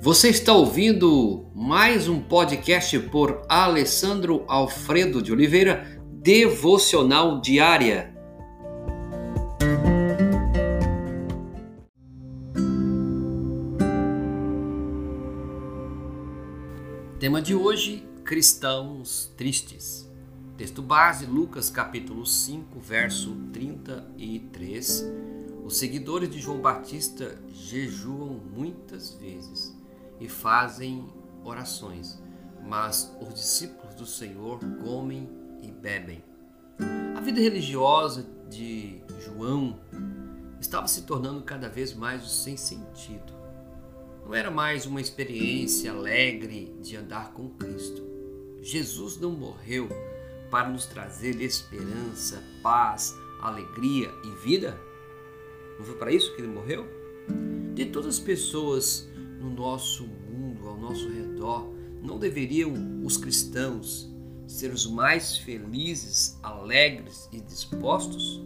Você está ouvindo mais um podcast por Alessandro Alfredo de Oliveira, Devocional Diária. Tema de hoje: cristãos tristes. Texto base: Lucas capítulo 5, verso 33. Os seguidores de João Batista jejuam muitas vezes e fazem orações, mas os discípulos do Senhor comem e bebem. A vida religiosa de João estava se tornando cada vez mais sem sentido. Não era mais uma experiência alegre de andar com Cristo. Jesus não morreu para nos trazer esperança, paz, alegria e vida? Não foi para isso que ele morreu? De todas as pessoas no nosso mundo, ao nosso redor, não deveriam os cristãos ser os mais felizes, alegres e dispostos?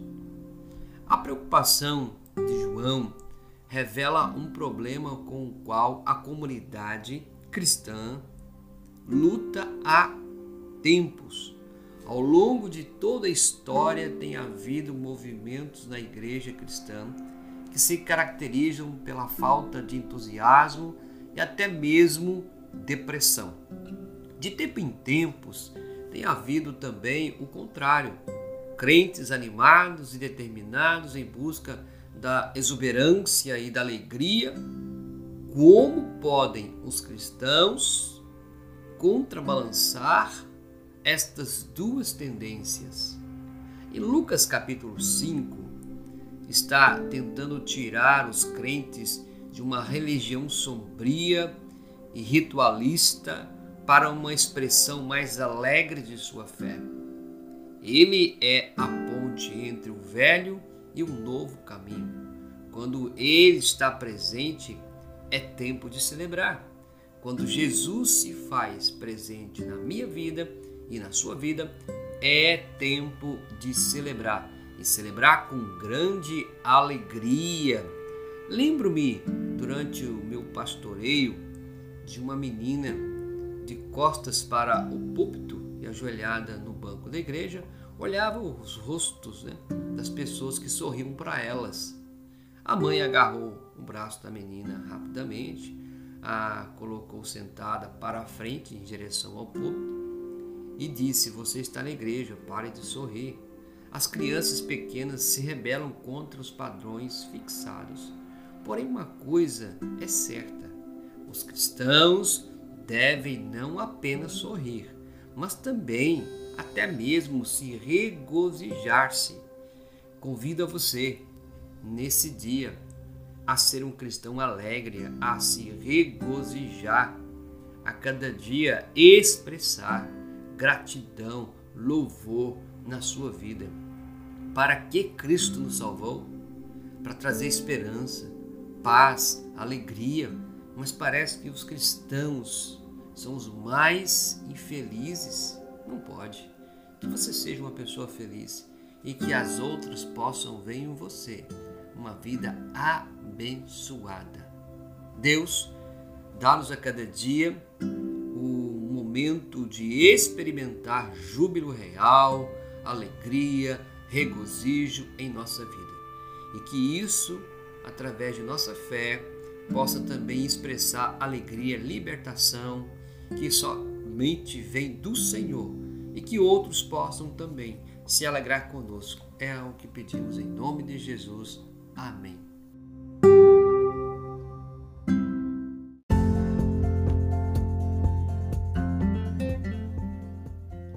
A preocupação de João revela um problema com o qual a comunidade cristã luta há tempos. Ao longo de toda a história tem havido movimentos na igreja cristã que se caracterizam pela falta de entusiasmo e até mesmo depressão. De tempo em tempos, tem havido também o contrário: crentes animados e determinados em busca da exuberância e da alegria. Como podem os cristãos contrabalançar estas duas tendências? Em Lucas capítulo 5, está tentando tirar os crentes de uma religião sombria e ritualista para uma expressão mais alegre de sua fé. Ele é a ponte entre o velho e o novo caminho. Quando ele está presente, é tempo de celebrar. Quando Jesus se faz presente na minha vida e na sua vida, é tempo de celebrar e celebrar com grande alegria. Lembro-me, durante o meu pastoreio, de uma menina de costas para o púlpito e ajoelhada no banco da igreja, olhava os rostos né, das pessoas que sorriam para elas. A mãe agarrou o braço da menina rapidamente, a colocou sentada para a frente em direção ao púlpito e disse: Você está na igreja, pare de sorrir. As crianças pequenas se rebelam contra os padrões fixados. Porém, uma coisa é certa: os cristãos devem não apenas sorrir, mas também, até mesmo, se regozijar-se. Convido a você, nesse dia, a ser um cristão alegre, a se regozijar, a cada dia expressar gratidão, louvor na sua vida. Para que Cristo nos salvou? Para trazer esperança, paz, alegria. Mas parece que os cristãos são os mais infelizes. Não pode. Que você seja uma pessoa feliz e que as outras possam ver em você uma vida abençoada. Deus dá-nos a cada dia o momento de experimentar júbilo real, alegria, regozijo em nossa vida. E que isso, através de nossa fé, possa também expressar alegria, libertação, que somente vem do Senhor e que outros possam também se alegrar conosco. É o que pedimos em nome de Jesus. Amém.